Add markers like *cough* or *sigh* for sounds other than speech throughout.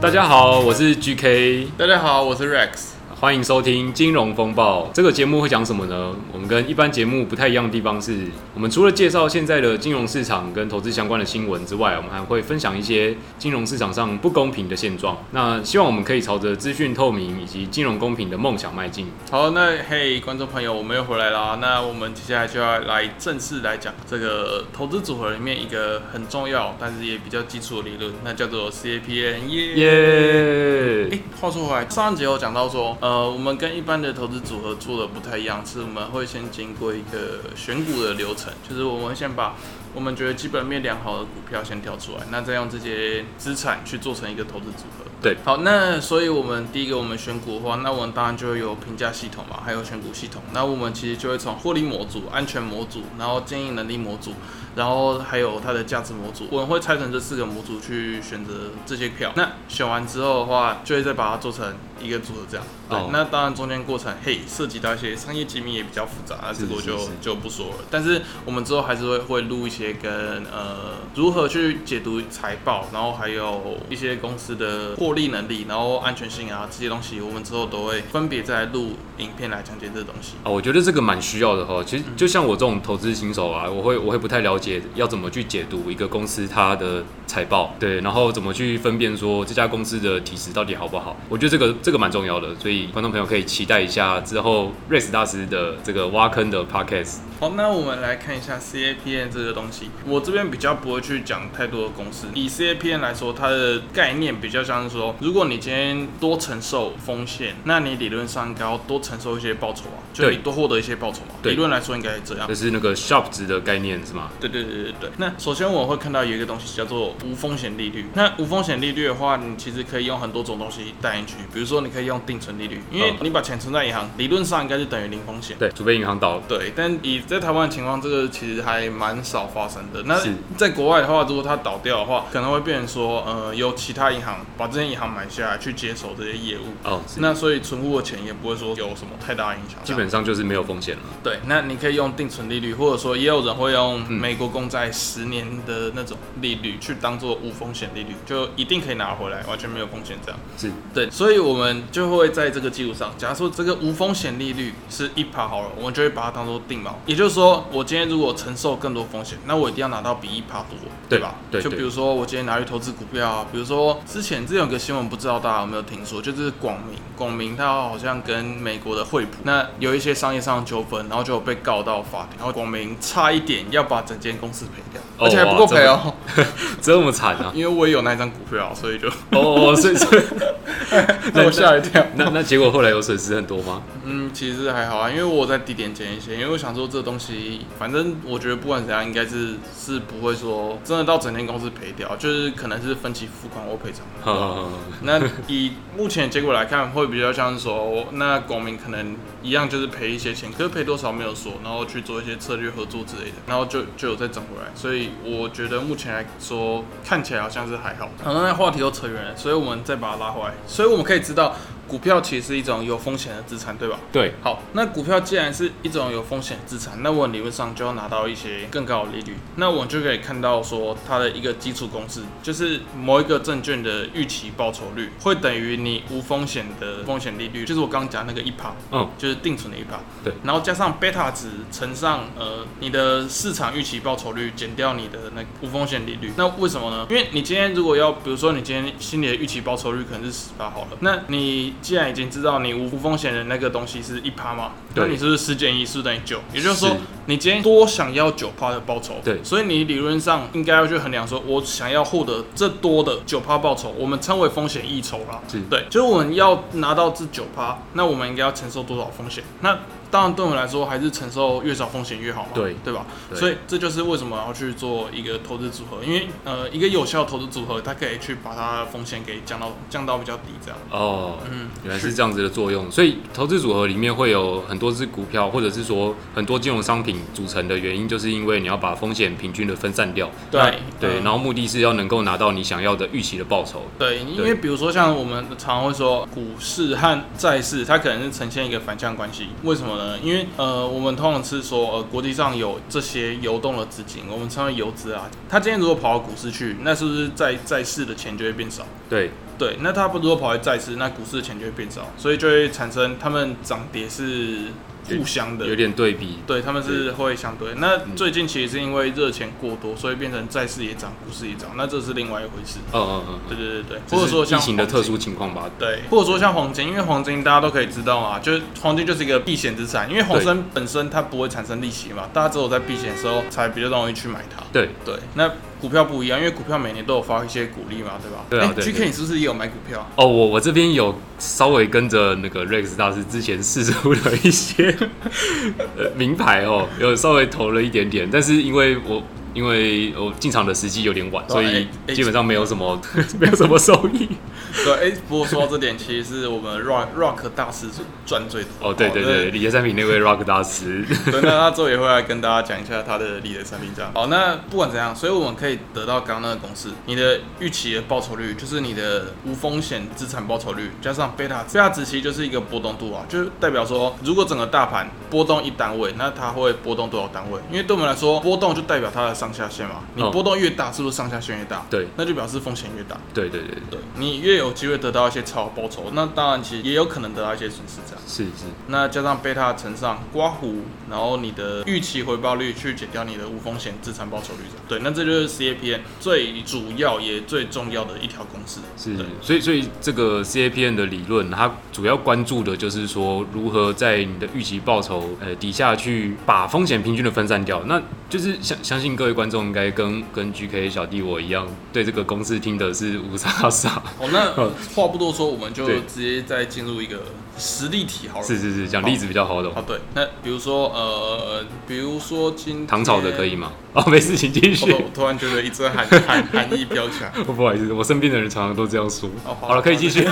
大家好，我是 GK。大家好，我是 Rex。欢迎收听《金融风暴》这个节目会讲什么呢？我们跟一般节目不太一样的地方是，我们除了介绍现在的金融市场跟投资相关的新闻之外，我们还会分享一些金融市场上不公平的现状。那希望我们可以朝着资讯透明以及金融公平的梦想迈进。好，那嘿，观众朋友，我们又回来啦。那我们接下来就要来正式来讲这个投资组合里面一个很重要，但是也比较基础的理论，那叫做 CAPM。耶耶！哎，话说回来，上一节有讲到说，呃。呃，我们跟一般的投资组合做的不太一样，是我们会先经过一个选股的流程，就是我们先把我们觉得基本面良好的股票先挑出来，那再用这些资产去做成一个投资组合。对，好，那所以我们第一个我们选股的话，那我们当然就会有评价系统嘛，还有选股系统。那我们其实就会从获利模组、安全模组，然后经营能力模组，然后还有它的价值模组，我们会拆成这四个模组去选择这些票。那选完之后的话，就会再把它做成一个组合这样。对，哦、那当然中间过程，嘿，涉及到一些商业机密也比较复杂，那这个我就就不说了。但是我们之后还是会会录一些跟呃如何去解读财报，然后还有一些公司的获利能力，然后安全性啊这些东西，我们之后都会分别再录影片来讲解这东西。啊，我觉得这个蛮需要的哈。其实就像我这种投资新手啊，我会我会不太了解要怎么去解读一个公司它的财报，对，然后怎么去分辨说这家公司的体质到底好不好。我觉得这个这个蛮重要的，所以观众朋友可以期待一下之后 Rex 大师的这个挖坑的 Podcast。好，那我们来看一下 CAPM 这个东西。我这边比较不会去讲太多的公式。以 CAPM 来说，它的概念比较像是说，如果你今天多承受风险，那你理论上应该要多承受一些报酬啊，就你多获得一些报酬嘛。对理论来说应该是这样。这是那个 Sharpe 值的概念是吗？对对对对对。那首先我会看到有一个东西叫做无风险利率。那无风险利率的话，你其实可以用很多种东西带进去，比如说你可以用定存利率，因为你把钱存在银行，理论上应该是等于零风险。对，除非银行倒了。对，但以在台湾的情况，这个其实还蛮少发生的。那在国外的话，如果它倒掉的话，可能会变成说，呃，由其他银行把这些银行买下来去接手这些业务。哦，那所以存户的钱也不会说有什么太大影响。基本上就是没有风险了。对，那你可以用定存利率，或者说也有人会用美国公债十年的那种利率去当做无风险利率，就一定可以拿回来，完全没有风险这样。是对，所以我们就会在这个基础上，假如说这个无风险利率是一趴好了，我们就会把它当做定锚。也就是说，我今天如果承受更多风险，那我一定要拿到比一趴多，对吧？对。就比如说我今天拿去投资股票啊，比如说之前这有个新闻，不知道大家有没有听说，就是广明，广明他好像跟美国的惠普那有一些商业上的纠纷，然后就被告到法庭，然后广明差一点要把整间公司赔掉，而且还不够赔哦，*laughs* 这么惨啊！因为我也有那一张股票，所以就哦，所以所以 *laughs* *laughs* 让我吓一跳。*laughs* 那那结果后来有损失很多吗？嗯，其实还好啊，因为我在低点捡一些，因为我想说这东西，反正我觉得不管怎样，应该是是不会说真的到整间公司赔掉，就是可能是分期付款或赔偿。那以目前结果来看，会比较像是说，那广明可能一样就是赔一些钱，可是赔多少没有说，然后去做一些策略合作之类的，然后就就有再涨回来，所以我觉得目前来说看起来好像是还好。好，那话题又扯远了，所以我们再把它拉回来，所以我们可以知道。股票其实是一种有风险的资产，对吧？对。好，那股票既然是一种有风险的资产，那我理论上就要拿到一些更高的利率。那我们就可以看到说，它的一个基础公式就是某一个证券的预期报酬率会等于你无风险的风险利率，就是我刚刚讲那个一趴，嗯，就是定存的一趴。对。然后加上贝塔值乘上呃你的市场预期报酬率减掉你的那无风险利率。那为什么呢？因为你今天如果要，比如说你今天心里的预期报酬率可能是十八好了，那你既然已经知道你无风险的那个东西是一趴嘛，那你是不是十减一是等于九？也就是说，你今天多想要九趴的报酬，对，所以你理论上应该要去衡量说，我想要获得这多的九趴报酬，我们称为风险溢酬啦，对，就是我们要拿到这九趴，那我们应该要承受多少风险？那当然，对我们来说，还是承受越少风险越好嘛，对对吧？对，所以这就是为什么要去做一个投资组合，因为呃，一个有效投资组合，它可以去把它的风险给降到降到比较低，这样。哦，嗯，原来是这样子的作用。所以投资组合里面会有很多只股票，或者是说很多金融商品组成的原因，就是因为你要把风险平均的分散掉。对对，然后目的是要能够拿到你想要的预期的报酬。对，因为比如说像我们常常会说，股市和债市它可能是呈现一个反向关系，为什么呢？因为呃。呃，我们通常是说，呃，国际上有这些游动的资金，我们称为游资啊。他今天如果跑到股市去，那是不是在债市的钱就会变少？对。对，那他不如果跑回债市，那股市的钱就会变少，所以就会产生他们涨跌是。互相的有点对比，对，他们是会相对。那最近其实是因为热钱过多，所以变成债市也涨，股市也涨，那这是另外一回事。嗯嗯嗯，对对对对，或者说像疫情的特殊情况吧。对，或者说像黄金，因为黄金大家都可以知道啊，就是黄金就是一个避险资产，因为黄金本身它不会产生利息嘛，大家只有在避险的时候才比较容易去买它。对对，那。股票不一样，因为股票每年都有发一些股利嘛，对吧？对啊。GK，你是不是也有买股票？哦，我我这边有稍微跟着那个 Rex 大师之前试出的一些名牌哦，有稍微投了一点点，但是因为我。因为我进场的时机有点晚，所以基本上没有什么 *laughs* 没有什么收益。对，哎，不过说到这点，其实是我们 Rock Rock 大师赚最多。哦，对对对，理财产品那位 Rock 大师。*laughs* 对，那他之后也会来跟大家讲一下他的理财产品这样。好，那不管怎样，所以我们可以得到刚刚那个公式，你的预期的报酬率就是你的无风险资产报酬率加上贝塔贝塔值，其实就是一个波动度啊，就是代表说，如果整个大盘波动一单位，那它会波动多少单位？因为对我们来说，波动就代表它的上下限嘛，你波动越大，是不是上下限越大？对，那就表示风险越大。对对对对，你越有机会得到一些超额报酬，那当然其实也有可能得到一些损失这样。是是，那加上贝塔乘上刮胡，然后你的预期回报率去减掉你的无风险资产报酬率。对，那这就是 CAPM 最主要也最重要的一条公式。是，所以所以这个 CAPM 的理论，它主要关注的就是说如何在你的预期报酬呃底下去把风险平均的分散掉。那就是相相信各位观众。应该跟跟 GK 小弟我一样，对这个公式听的是雾煞煞。哦，那 *laughs* 话不多说，我们就直接再进入一个。实例题好了，是是是，讲例子比较好懂。哦，对，那比如说呃，比如说今唐朝的可以吗？*laughs* 哦，没事，请继续。我突然觉得一阵寒寒寒意飘起来。*laughs* 不好意思，我身边的人常常都这样说。哦好了，可以继续。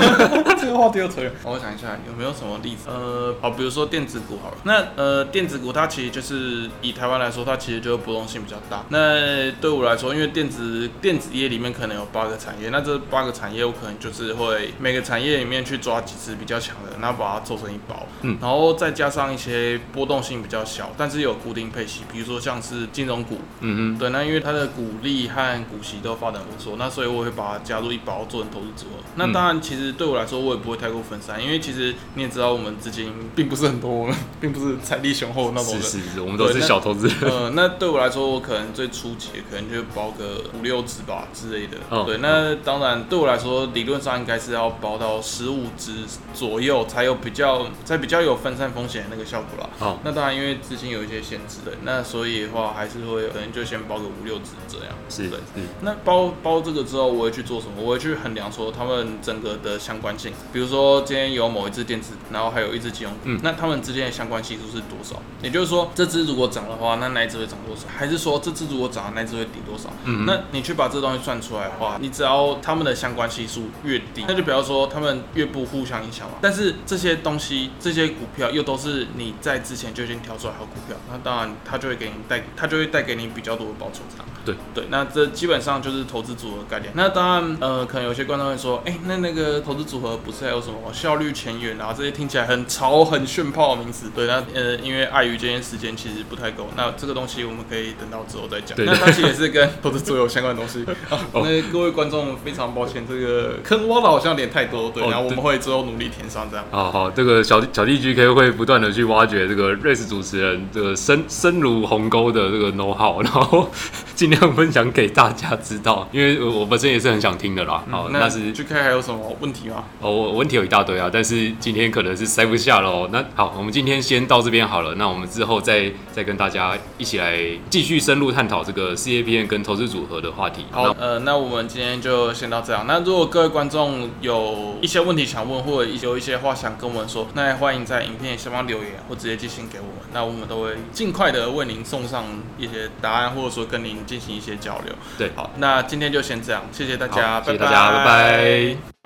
这个话题又扯远。我想一下有没有什么例子？呃，好，比如说电子股好了。那呃，电子股它其实就是以台湾来说，它其实就是波动性比较大。那对我来说，因为电子电子业里面可能有八个产业，那这八个产业我可能就是会每个产业里面去抓几只比较强的，那。把它做成一包，嗯，然后再加上一些波动性比较小，但是有固定配息，比如说像是金融股，嗯嗯，对，那因为它的股利和股息都发展不错，那所以我会把它加入一包做成投资组合。那当然，其实对我来说，我也不会太过分散，因为其实你也知道，我们资金并不是很多，并不是财力雄厚那种人，是是是，我们都是小投资人。呃，那对我来说，我可能最初级可能就包个五六只吧之类的。哦，对，那当然对我来说，理论上应该是要包到十五只左右才有。比较才比较有分散风险的那个效果啦。好、哦，那当然因为资金有一些限制的，那所以的话还是会可能就先包个五六只这样。是的，嗯。那包包这个之后，我会去做什么？我会去衡量说他们整个的相关性。比如说今天有某一只电子，然后还有一只金融股，嗯，那他们之间的相关系数是多少？也就是说，这只如果涨的话，那那一只会涨多少？还是说这只如果涨，那一只会跌多少？嗯，那你去把这东西算出来的话，你只要他们的相关系数越低，那就比方说他们越不互相影响嘛。但是这这些东西，这些股票又都是你在之前就已经挑出来好股票，那当然它就会给你带，它就会带给你比较多的报酬。对对，那这基本上就是投资组合概念。那当然，呃，可能有些观众会说，哎，那那个投资组合不是还有什么效率前沿啊？这些听起来很潮、很炫炮的名词。对，那呃，因为碍于今天时间其实不太够，那这个东西我们可以等到之后再讲。对，那它其实也是跟投资组有相关的东西。啊，*laughs* 那各位观众非常抱歉，这个坑挖的好像有点太多。对，然后我们会之后努力填上这样。好好，这个小小弟 GK 会不断的去挖掘这个 Rex 主持人这个深深如鸿沟的这个 know how，*laughs* 然后尽量。分享给大家知道，因为我本身也是很想听的啦。好，那是 GK 还有什么问题吗？哦，我问题有一大堆啊，但是今天可能是塞不下喽。那好，我们今天先到这边好了。那我们之后再再跟大家一起来继续深入探讨这个 CAPM 跟投资组合的话题。好，呃，那我们今天就先到这样。那如果各位观众有一些问题想问，或者有一些话想跟我们说，那也欢迎在影片下方留言，或直接寄信给我们。那我们都会尽快的为您送上一些答案，或者说跟您进行。一些交流，对，好，那今天就先这样，谢谢大家，谢谢大家。拜拜。